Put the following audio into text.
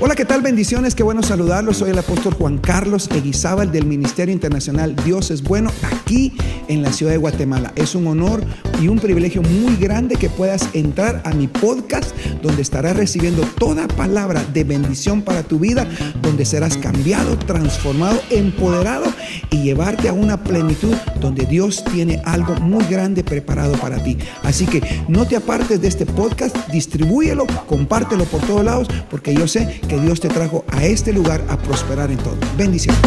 Hola, ¿qué tal? Bendiciones, qué bueno saludarlos. Soy el apóstol Juan Carlos Eguizábal del Ministerio Internacional Dios es Bueno aquí en la ciudad de Guatemala. Es un honor y un privilegio muy grande que puedas entrar a mi podcast donde estarás recibiendo toda palabra de bendición para tu vida, donde serás cambiado, transformado, empoderado y llevarte a una plenitud donde Dios tiene algo muy grande preparado para ti. Así que no te apartes de este podcast, distribúyelo, compártelo por todos lados, porque yo sé que Dios te trajo a este lugar a prosperar en todo. Bendiciones.